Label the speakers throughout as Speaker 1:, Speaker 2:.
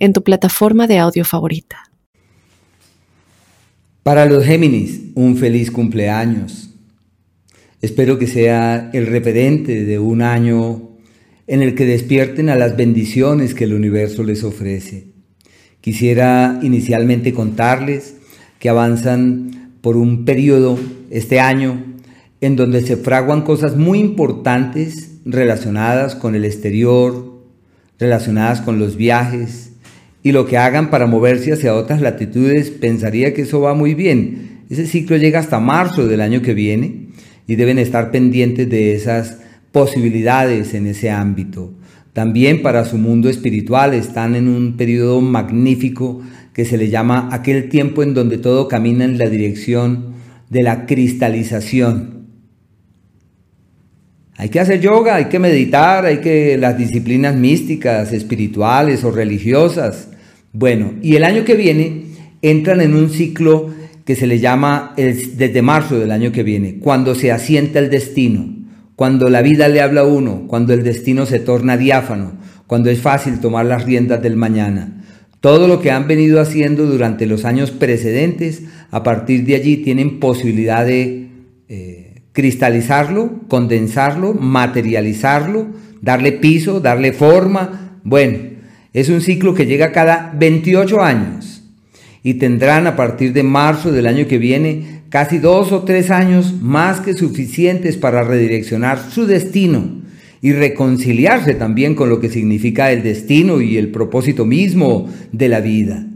Speaker 1: en tu plataforma de audio favorita.
Speaker 2: Para los Géminis, un feliz cumpleaños. Espero que sea el referente de un año en el que despierten a las bendiciones que el universo les ofrece. Quisiera inicialmente contarles que avanzan por un periodo este año en donde se fraguan cosas muy importantes relacionadas con el exterior, relacionadas con los viajes, y lo que hagan para moverse hacia otras latitudes, pensaría que eso va muy bien. Ese ciclo llega hasta marzo del año que viene y deben estar pendientes de esas posibilidades en ese ámbito. También para su mundo espiritual están en un periodo magnífico que se le llama aquel tiempo en donde todo camina en la dirección de la cristalización. Hay que hacer yoga, hay que meditar, hay que las disciplinas místicas, espirituales o religiosas bueno, y el año que viene entran en un ciclo que se le llama desde marzo del año que viene, cuando se asienta el destino, cuando la vida le habla a uno, cuando el destino se torna diáfano, cuando es fácil tomar las riendas del mañana. Todo lo que han venido haciendo durante los años precedentes, a partir de allí tienen posibilidad de eh, cristalizarlo, condensarlo, materializarlo, darle piso, darle forma. Bueno, es un ciclo que llega cada 28 años y tendrán a partir de marzo del año que viene casi dos o tres años más que suficientes para redireccionar su destino y reconciliarse también con lo que significa el destino y el propósito mismo de la vida.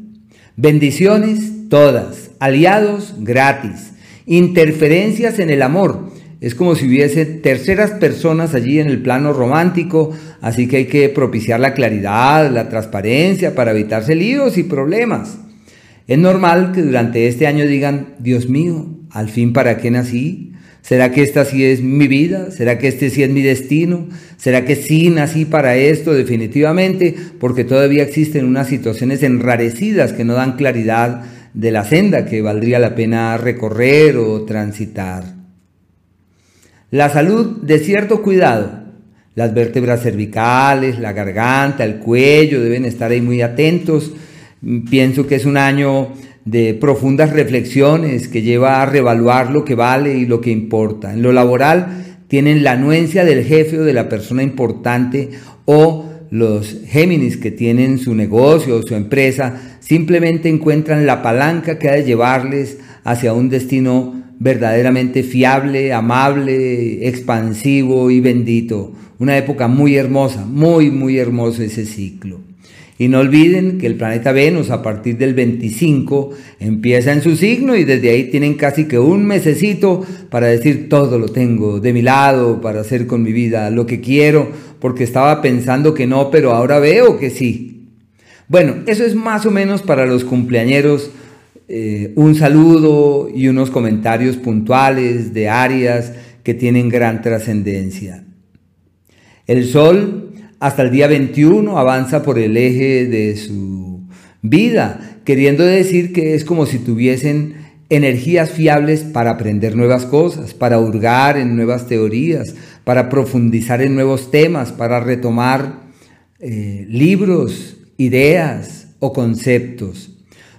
Speaker 2: Bendiciones todas, aliados gratis, interferencias en el amor, es como si hubiese terceras personas allí en el plano romántico, así que hay que propiciar la claridad, la transparencia para evitarse líos y problemas. Es normal que durante este año digan, Dios mío, al fin para qué nací? ¿Será que esta sí es mi vida? ¿Será que este sí es mi destino? ¿Será que sí nací para esto definitivamente? Porque todavía existen unas situaciones enrarecidas que no dan claridad de la senda que valdría la pena recorrer o transitar. La salud de cierto cuidado. Las vértebras cervicales, la garganta, el cuello deben estar ahí muy atentos. Pienso que es un año de profundas reflexiones que lleva a revaluar lo que vale y lo que importa. En lo laboral tienen la anuencia del jefe o de la persona importante o los Géminis que tienen su negocio o su empresa simplemente encuentran la palanca que ha de llevarles hacia un destino verdaderamente fiable, amable, expansivo y bendito. Una época muy hermosa, muy, muy hermoso ese ciclo. Y no olviden que el planeta Venus a partir del 25 empieza en su signo y desde ahí tienen casi que un mesecito para decir todo lo tengo de mi lado, para hacer con mi vida lo que quiero, porque estaba pensando que no, pero ahora veo que sí. Bueno, eso es más o menos para los cumpleañeros eh, un saludo y unos comentarios puntuales de áreas que tienen gran trascendencia. El Sol hasta el día 21 avanza por el eje de su vida, queriendo decir que es como si tuviesen energías fiables para aprender nuevas cosas, para hurgar en nuevas teorías, para profundizar en nuevos temas, para retomar eh, libros, ideas o conceptos.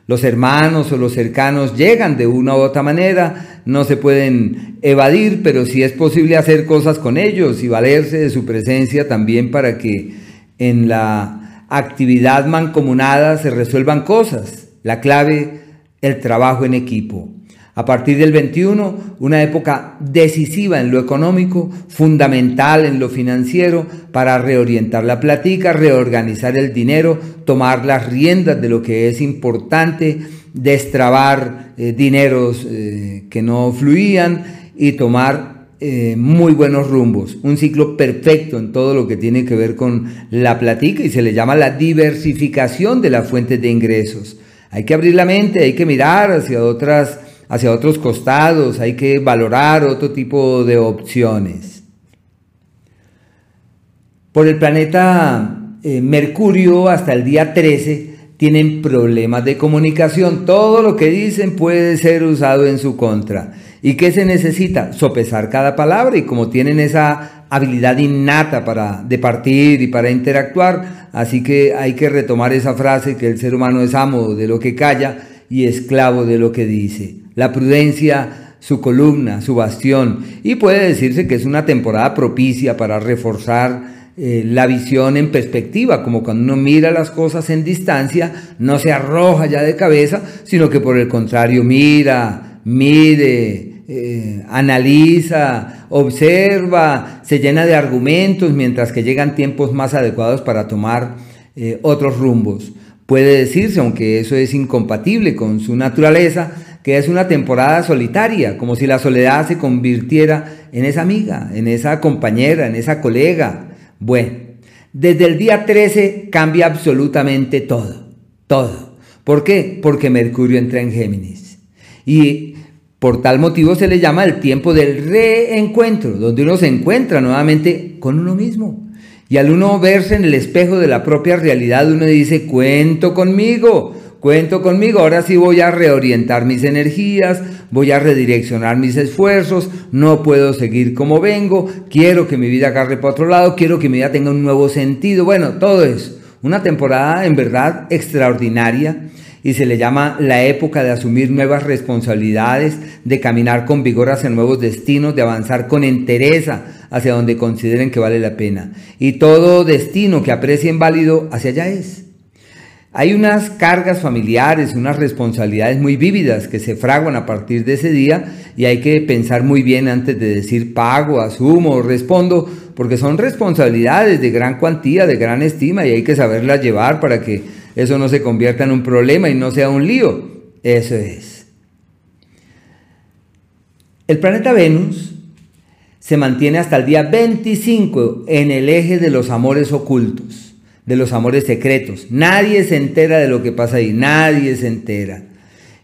Speaker 2: Los hermanos o los cercanos llegan de una u otra manera, no se pueden evadir, pero sí es posible hacer cosas con ellos y valerse de su presencia también para que en la actividad mancomunada se resuelvan cosas. La clave, el trabajo en equipo. A partir del 21, una época decisiva en lo económico, fundamental en lo financiero, para reorientar la platica, reorganizar el dinero, tomar las riendas de lo que es importante, destrabar eh, dineros eh, que no fluían y tomar eh, muy buenos rumbos. Un ciclo perfecto en todo lo que tiene que ver con la platica y se le llama la diversificación de las fuentes de ingresos Hay que abrir la mente, hay que mirar hacia otras hacia otros costados, hay que valorar otro tipo de opciones. Por el planeta eh, Mercurio hasta el día 13 tienen problemas de comunicación. Todo lo que dicen puede ser usado en su contra. ¿Y qué se necesita? Sopesar cada palabra y como tienen esa habilidad innata para de partir y para interactuar, así que hay que retomar esa frase que el ser humano es amo de lo que calla y esclavo de lo que dice. La prudencia, su columna, su bastión, y puede decirse que es una temporada propicia para reforzar eh, la visión en perspectiva, como cuando uno mira las cosas en distancia, no se arroja ya de cabeza, sino que por el contrario mira, mide, eh, analiza, observa, se llena de argumentos, mientras que llegan tiempos más adecuados para tomar eh, otros rumbos. Puede decirse, aunque eso es incompatible con su naturaleza, que es una temporada solitaria, como si la soledad se convirtiera en esa amiga, en esa compañera, en esa colega. Bueno, desde el día 13 cambia absolutamente todo, todo. ¿Por qué? Porque Mercurio entra en Géminis. Y por tal motivo se le llama el tiempo del reencuentro, donde uno se encuentra nuevamente con uno mismo. Y al uno verse en el espejo de la propia realidad, uno dice, cuento conmigo, cuento conmigo, ahora sí voy a reorientar mis energías, voy a redireccionar mis esfuerzos, no puedo seguir como vengo, quiero que mi vida agarre para otro lado, quiero que mi vida tenga un nuevo sentido, bueno, todo es una temporada en verdad extraordinaria y se le llama la época de asumir nuevas responsabilidades, de caminar con vigor hacia nuevos destinos, de avanzar con entereza hacia donde consideren que vale la pena. Y todo destino que aprecien válido hacia allá es. Hay unas cargas familiares, unas responsabilidades muy vívidas que se fraguan a partir de ese día y hay que pensar muy bien antes de decir pago, asumo, respondo, porque son responsabilidades de gran cuantía, de gran estima y hay que saberlas llevar para que eso no se convierta en un problema y no sea un lío. Eso es. El planeta Venus se mantiene hasta el día 25 en el eje de los amores ocultos, de los amores secretos. Nadie se entera de lo que pasa ahí, nadie se entera.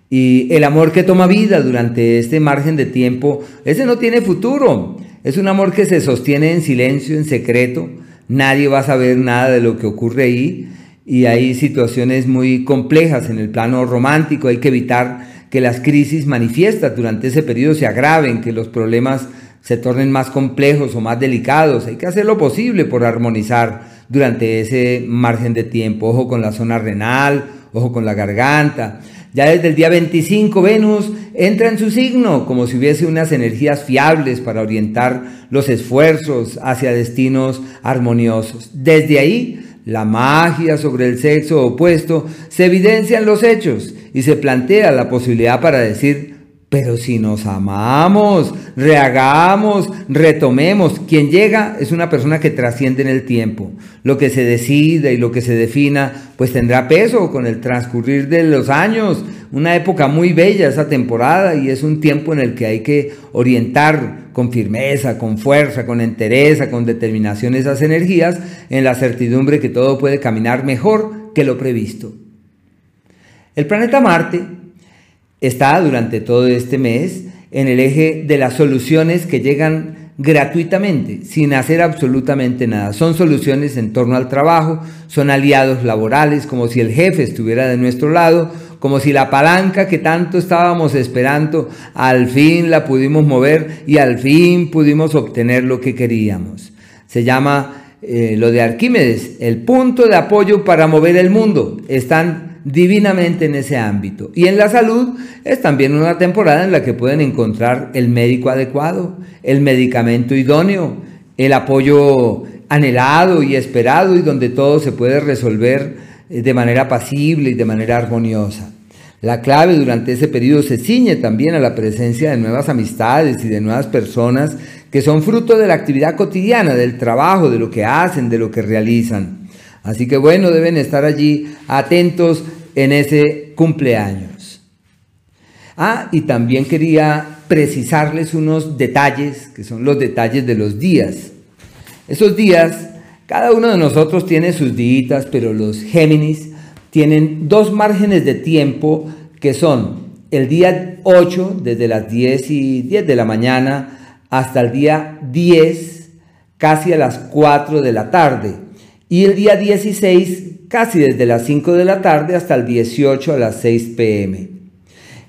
Speaker 2: Y el amor que toma vida durante este margen de tiempo, ese no tiene futuro. Es un amor que se sostiene en silencio, en secreto. Nadie va a saber nada de lo que ocurre ahí y hay situaciones muy complejas en el plano romántico, hay que evitar que las crisis manifiestas durante ese periodo se agraven, que los problemas se tornen más complejos o más delicados, hay que hacer lo posible por armonizar durante ese margen de tiempo, ojo con la zona renal, ojo con la garganta. Ya desde el día 25 Venus entra en su signo como si hubiese unas energías fiables para orientar los esfuerzos hacia destinos armoniosos. Desde ahí la magia sobre el sexo opuesto, se evidencia en los hechos y se plantea la posibilidad para decir, pero si nos amamos, rehagamos, retomemos, quien llega es una persona que trasciende en el tiempo. Lo que se decida y lo que se defina, pues tendrá peso con el transcurrir de los años. Una época muy bella esa temporada y es un tiempo en el que hay que orientar con firmeza, con fuerza, con entereza, con determinación esas energías en la certidumbre que todo puede caminar mejor que lo previsto. El planeta Marte está durante todo este mes en el eje de las soluciones que llegan gratuitamente, sin hacer absolutamente nada. Son soluciones en torno al trabajo, son aliados laborales, como si el jefe estuviera de nuestro lado, como si la palanca que tanto estábamos esperando, al fin la pudimos mover y al fin pudimos obtener lo que queríamos. Se llama eh, lo de Arquímedes, el punto de apoyo para mover el mundo. Están divinamente en ese ámbito. Y en la salud es también una temporada en la que pueden encontrar el médico adecuado, el medicamento idóneo, el apoyo anhelado y esperado y donde todo se puede resolver eh, de manera pasible y de manera armoniosa. La clave durante ese periodo se ciñe también a la presencia de nuevas amistades y de nuevas personas que son fruto de la actividad cotidiana, del trabajo, de lo que hacen, de lo que realizan. Así que bueno, deben estar allí atentos en ese cumpleaños. Ah, y también quería precisarles unos detalles, que son los detalles de los días. Esos días, cada uno de nosotros tiene sus días, pero los Géminis tienen dos márgenes de tiempo que son el día 8 desde las 10 y 10 de la mañana hasta el día 10 casi a las 4 de la tarde y el día 16 casi desde las 5 de la tarde hasta el 18 a las 6 pm.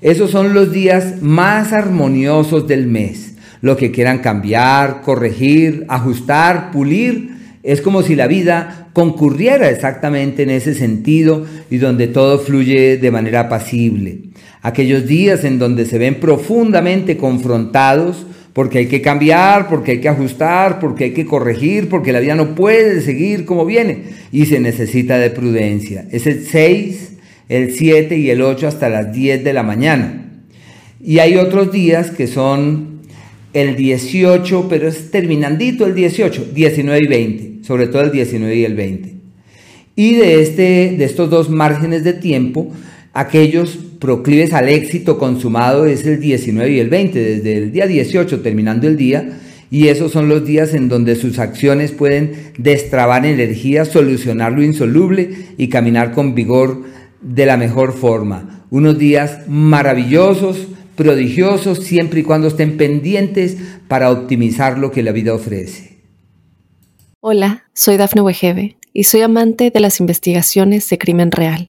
Speaker 2: Esos son los días más armoniosos del mes. Lo que quieran cambiar, corregir, ajustar, pulir, es como si la vida concurriera exactamente en ese sentido y donde todo fluye de manera apacible. Aquellos días en donde se ven profundamente confrontados porque hay que cambiar, porque hay que ajustar, porque hay que corregir, porque la vida no puede seguir como viene y se necesita de prudencia. Es el 6, el 7 y el 8 hasta las 10 de la mañana. Y hay otros días que son el 18, pero es terminandito el 18, 19 y 20, sobre todo el 19 y el 20. Y de, este, de estos dos márgenes de tiempo, aquellos proclives al éxito consumado es el 19 y el 20, desde el día 18 terminando el día, y esos son los días en donde sus acciones pueden destrabar energía, solucionar lo insoluble y caminar con vigor de la mejor forma. Unos días maravillosos, prodigiosos, siempre y cuando estén pendientes para optimizar lo que la vida ofrece.
Speaker 1: Hola, soy Dafne Wegebe y soy amante de las investigaciones de crimen real.